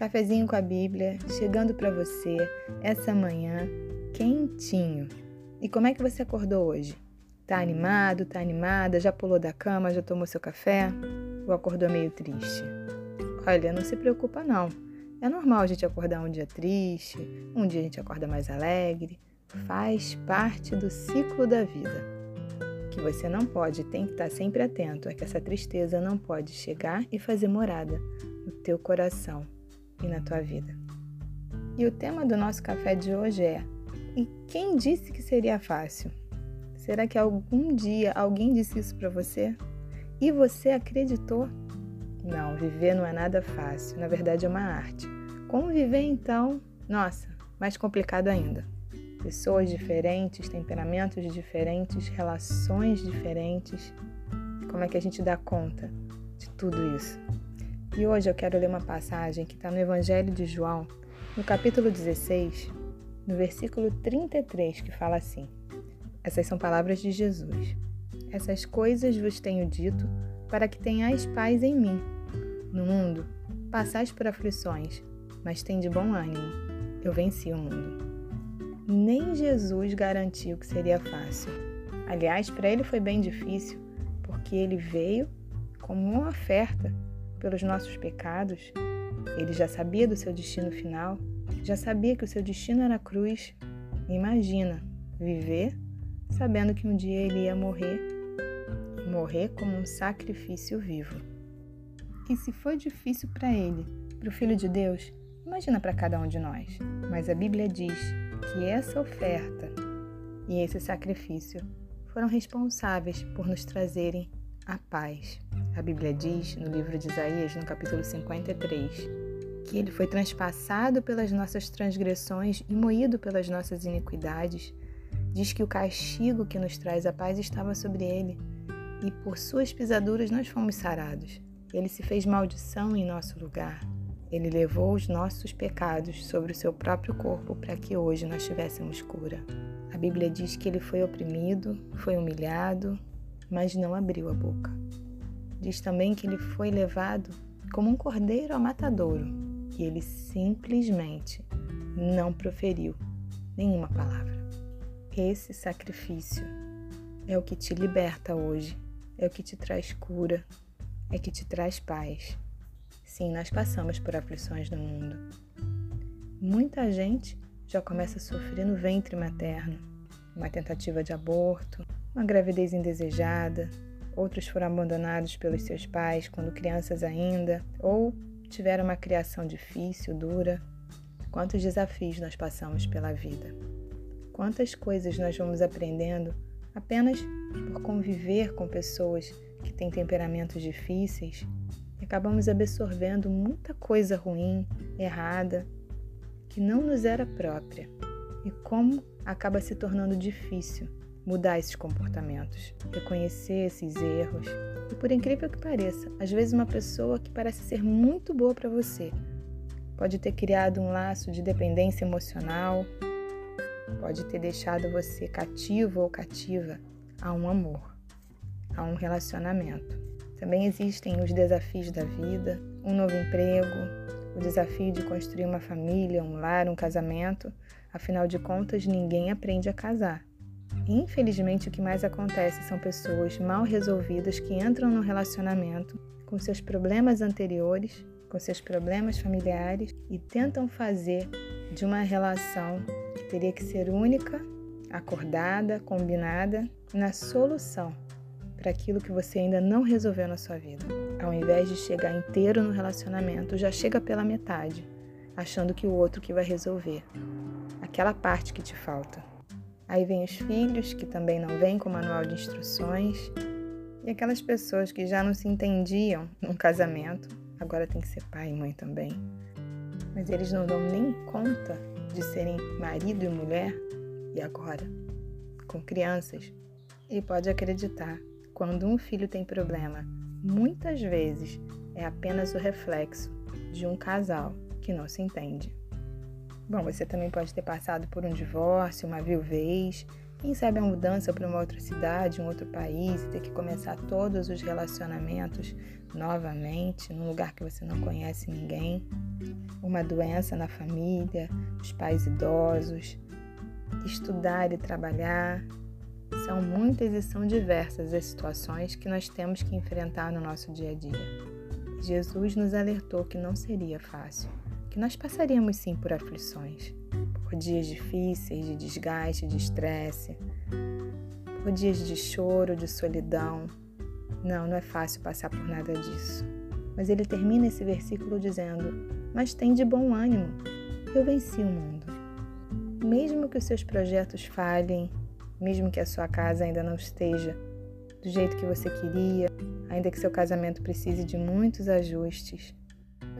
Cafezinho com a Bíblia chegando para você essa manhã quentinho. E como é que você acordou hoje? Tá animado, tá animada? Já pulou da cama, já tomou seu café? Ou acordou meio triste? Olha, não se preocupa não. É normal a gente acordar um dia triste, um dia a gente acorda mais alegre. Faz parte do ciclo da vida. Que você não pode, tem que estar sempre atento é que essa tristeza não pode chegar e fazer morada no teu coração e na tua vida. E o tema do nosso café de hoje é: E quem disse que seria fácil? Será que algum dia alguém disse isso para você? E você acreditou? Não, viver não é nada fácil, na verdade é uma arte. Como viver então? Nossa, mais complicado ainda. Pessoas diferentes, temperamentos diferentes, relações diferentes. Como é que a gente dá conta de tudo isso? E hoje eu quero ler uma passagem que está no Evangelho de João, no capítulo 16, no versículo 33, que fala assim: Essas são palavras de Jesus. Essas coisas vos tenho dito para que tenhais paz em mim. No mundo, passais por aflições, mas tem de bom ânimo. Eu venci o mundo. Nem Jesus garantiu que seria fácil. Aliás, para ele foi bem difícil, porque ele veio como uma oferta pelos nossos pecados, ele já sabia do seu destino final, já sabia que o seu destino era a cruz. Imagina viver sabendo que um dia ele ia morrer, morrer como um sacrifício vivo. E se foi difícil para ele, para o Filho de Deus, imagina para cada um de nós. Mas a Bíblia diz que essa oferta e esse sacrifício foram responsáveis por nos trazerem a paz. A Bíblia diz, no livro de Isaías, no capítulo 53, que ele foi transpassado pelas nossas transgressões e moído pelas nossas iniquidades. Diz que o castigo que nos traz a paz estava sobre ele, e por suas pisaduras nós fomos sarados. Ele se fez maldição em nosso lugar. Ele levou os nossos pecados sobre o seu próprio corpo para que hoje nós tivéssemos cura. A Bíblia diz que ele foi oprimido, foi humilhado, mas não abriu a boca. Diz também que ele foi levado como um cordeiro ao matadouro e ele simplesmente não proferiu nenhuma palavra. Esse sacrifício é o que te liberta hoje, é o que te traz cura, é que te traz paz. Sim, nós passamos por aflições no mundo. Muita gente já começa a sofrer no ventre materno, uma tentativa de aborto, uma gravidez indesejada, outros foram abandonados pelos seus pais quando crianças ainda, ou tiveram uma criação difícil, dura. Quantos desafios nós passamos pela vida? Quantas coisas nós vamos aprendendo apenas por conviver com pessoas que têm temperamentos difíceis e acabamos absorvendo muita coisa ruim, errada, que não nos era própria. E como acaba se tornando difícil mudar esses comportamentos, reconhecer esses erros. E por incrível que pareça, às vezes uma pessoa que parece ser muito boa para você pode ter criado um laço de dependência emocional, pode ter deixado você cativo ou cativa a um amor, a um relacionamento. Também existem os desafios da vida, um novo emprego, o desafio de construir uma família, um lar, um casamento. Afinal de contas, ninguém aprende a casar. Infelizmente, o que mais acontece são pessoas mal resolvidas que entram no relacionamento com seus problemas anteriores, com seus problemas familiares e tentam fazer de uma relação que teria que ser única, acordada, combinada, na solução para aquilo que você ainda não resolveu na sua vida. Ao invés de chegar inteiro no relacionamento, já chega pela metade, achando que o outro que vai resolver aquela parte que te falta. Aí vem os filhos, que também não vêm com manual de instruções. E aquelas pessoas que já não se entendiam num casamento, agora tem que ser pai e mãe também. Mas eles não dão nem conta de serem marido e mulher. E agora? Com crianças. E pode acreditar, quando um filho tem problema, muitas vezes é apenas o reflexo de um casal que não se entende. Bom, você também pode ter passado por um divórcio, uma viuvez, Quem sabe a mudança para uma outra cidade, um outro país, e ter que começar todos os relacionamentos novamente, num lugar que você não conhece ninguém, uma doença na família, os pais idosos, estudar e trabalhar. São muitas e são diversas as situações que nós temos que enfrentar no nosso dia a dia. Jesus nos alertou que não seria fácil, que nós passaríamos sim por aflições, por dias difíceis, de desgaste, de estresse, por dias de choro, de solidão. Não, não é fácil passar por nada disso. Mas ele termina esse versículo dizendo: Mas tem de bom ânimo, eu venci o mundo. Mesmo que os seus projetos falhem, mesmo que a sua casa ainda não esteja do jeito que você queria, ainda que seu casamento precise de muitos ajustes,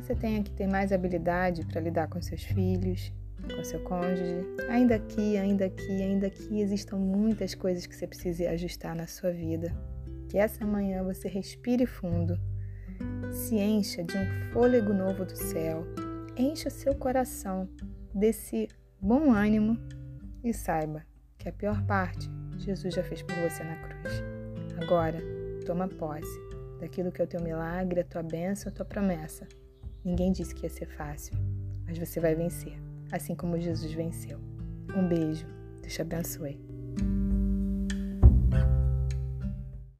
você tenha que ter mais habilidade para lidar com seus filhos, com seu cônjuge. Ainda aqui, ainda aqui, ainda aqui existam muitas coisas que você precisa ajustar na sua vida. Que essa manhã você respire fundo, se encha de um fôlego novo do céu, encha o seu coração desse bom ânimo e saiba que a pior parte Jesus já fez por você na cruz. Agora, toma posse daquilo que é o teu milagre, a tua bênção, a tua promessa. Ninguém disse que ia ser fácil, mas você vai vencer assim como Jesus venceu. Um beijo, Deus te abençoe.